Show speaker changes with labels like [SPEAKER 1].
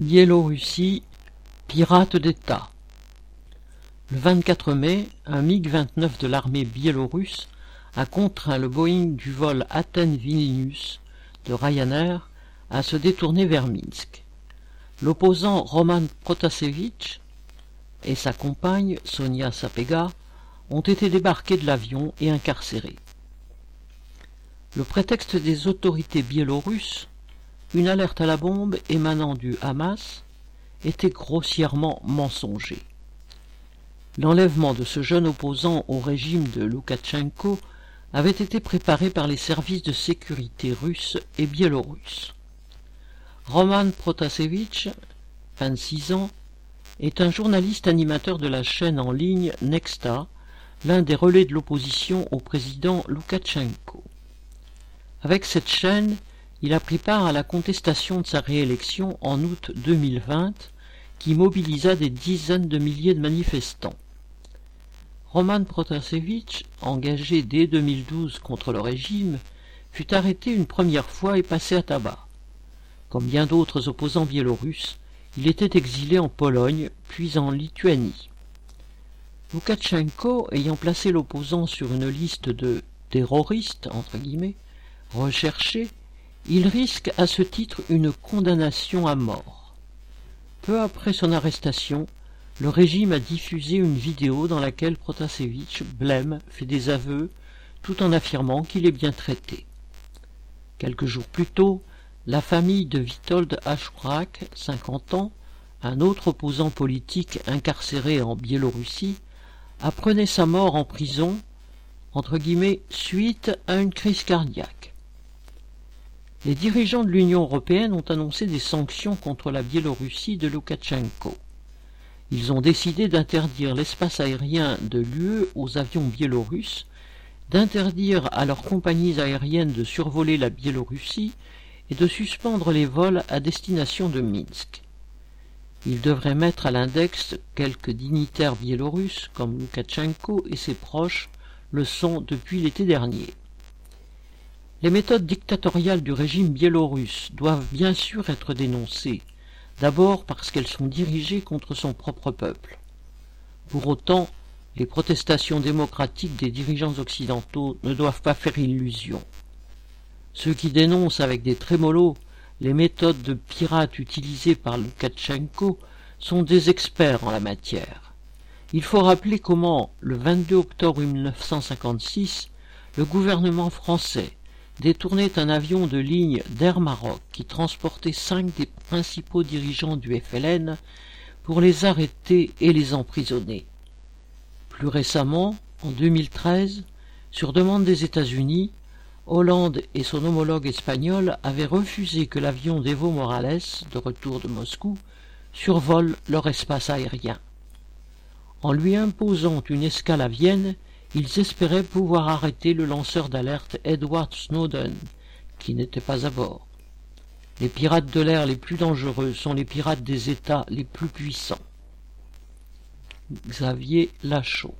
[SPEAKER 1] Biélorussie, pirate d'État. Le 24 mai, un MiG-29 de l'armée biélorusse a contraint le Boeing du vol Athènes-Vilnius de Ryanair à se détourner vers Minsk. L'opposant Roman Protasevich et sa compagne Sonia Sapega ont été débarqués de l'avion et incarcérés. Le prétexte des autorités biélorusses une alerte à la bombe émanant du Hamas était grossièrement mensonger. L'enlèvement de ce jeune opposant au régime de Loukachenko avait été préparé par les services de sécurité russes et biélorusses. Roman Protasevich, 26 ans, est un journaliste animateur de la chaîne en ligne Nexta, l'un des relais de l'opposition au président Loukachenko. Avec cette chaîne, il a pris part à la contestation de sa réélection en août 2020 qui mobilisa des dizaines de milliers de manifestants. Roman Protasevich, engagé dès 2012 contre le régime, fut arrêté une première fois et passé à tabac. Comme bien d'autres opposants biélorusses, il était exilé en Pologne, puis en Lituanie. Loukachenko, ayant placé l'opposant sur une liste de terroristes, entre guillemets, recherchés, il risque à ce titre une condamnation à mort. Peu après son arrestation, le régime a diffusé une vidéo dans laquelle Protasevich blême fait des aveux tout en affirmant qu'il est bien traité. Quelques jours plus tôt, la famille de Witold Ashrak, 50 ans, un autre opposant politique incarcéré en Biélorussie, apprenait sa mort en prison, entre guillemets, suite à une crise cardiaque. Les dirigeants de l'Union européenne ont annoncé des sanctions contre la Biélorussie de Loukachenko. Ils ont décidé d'interdire l'espace aérien de l'UE aux avions biélorusses, d'interdire à leurs compagnies aériennes de survoler la Biélorussie et de suspendre les vols à destination de Minsk. Ils devraient mettre à l'index quelques dignitaires biélorusses comme Loukachenko et ses proches le sont depuis l'été dernier. Les méthodes dictatoriales du régime biélorusse doivent bien sûr être dénoncées, d'abord parce qu'elles sont dirigées contre son propre peuple. Pour autant, les protestations démocratiques des dirigeants occidentaux ne doivent pas faire illusion. Ceux qui dénoncent avec des trémolos les méthodes de pirates utilisées par Loukachenko sont des experts en la matière. Il faut rappeler comment, le 22 octobre 1956, le gouvernement français détournait un avion de ligne d'Air Maroc qui transportait cinq des principaux dirigeants du FLN pour les arrêter et les emprisonner. Plus récemment, en 2013, sur demande des États-Unis, Hollande et son homologue espagnol avaient refusé que l'avion d'Evo Morales, de retour de Moscou, survole leur espace aérien. En lui imposant une escale à Vienne, ils espéraient pouvoir arrêter le lanceur d'alerte Edward Snowden, qui n'était pas à bord. Les pirates de l'air les plus dangereux sont les pirates des États les plus puissants. Xavier Lachaud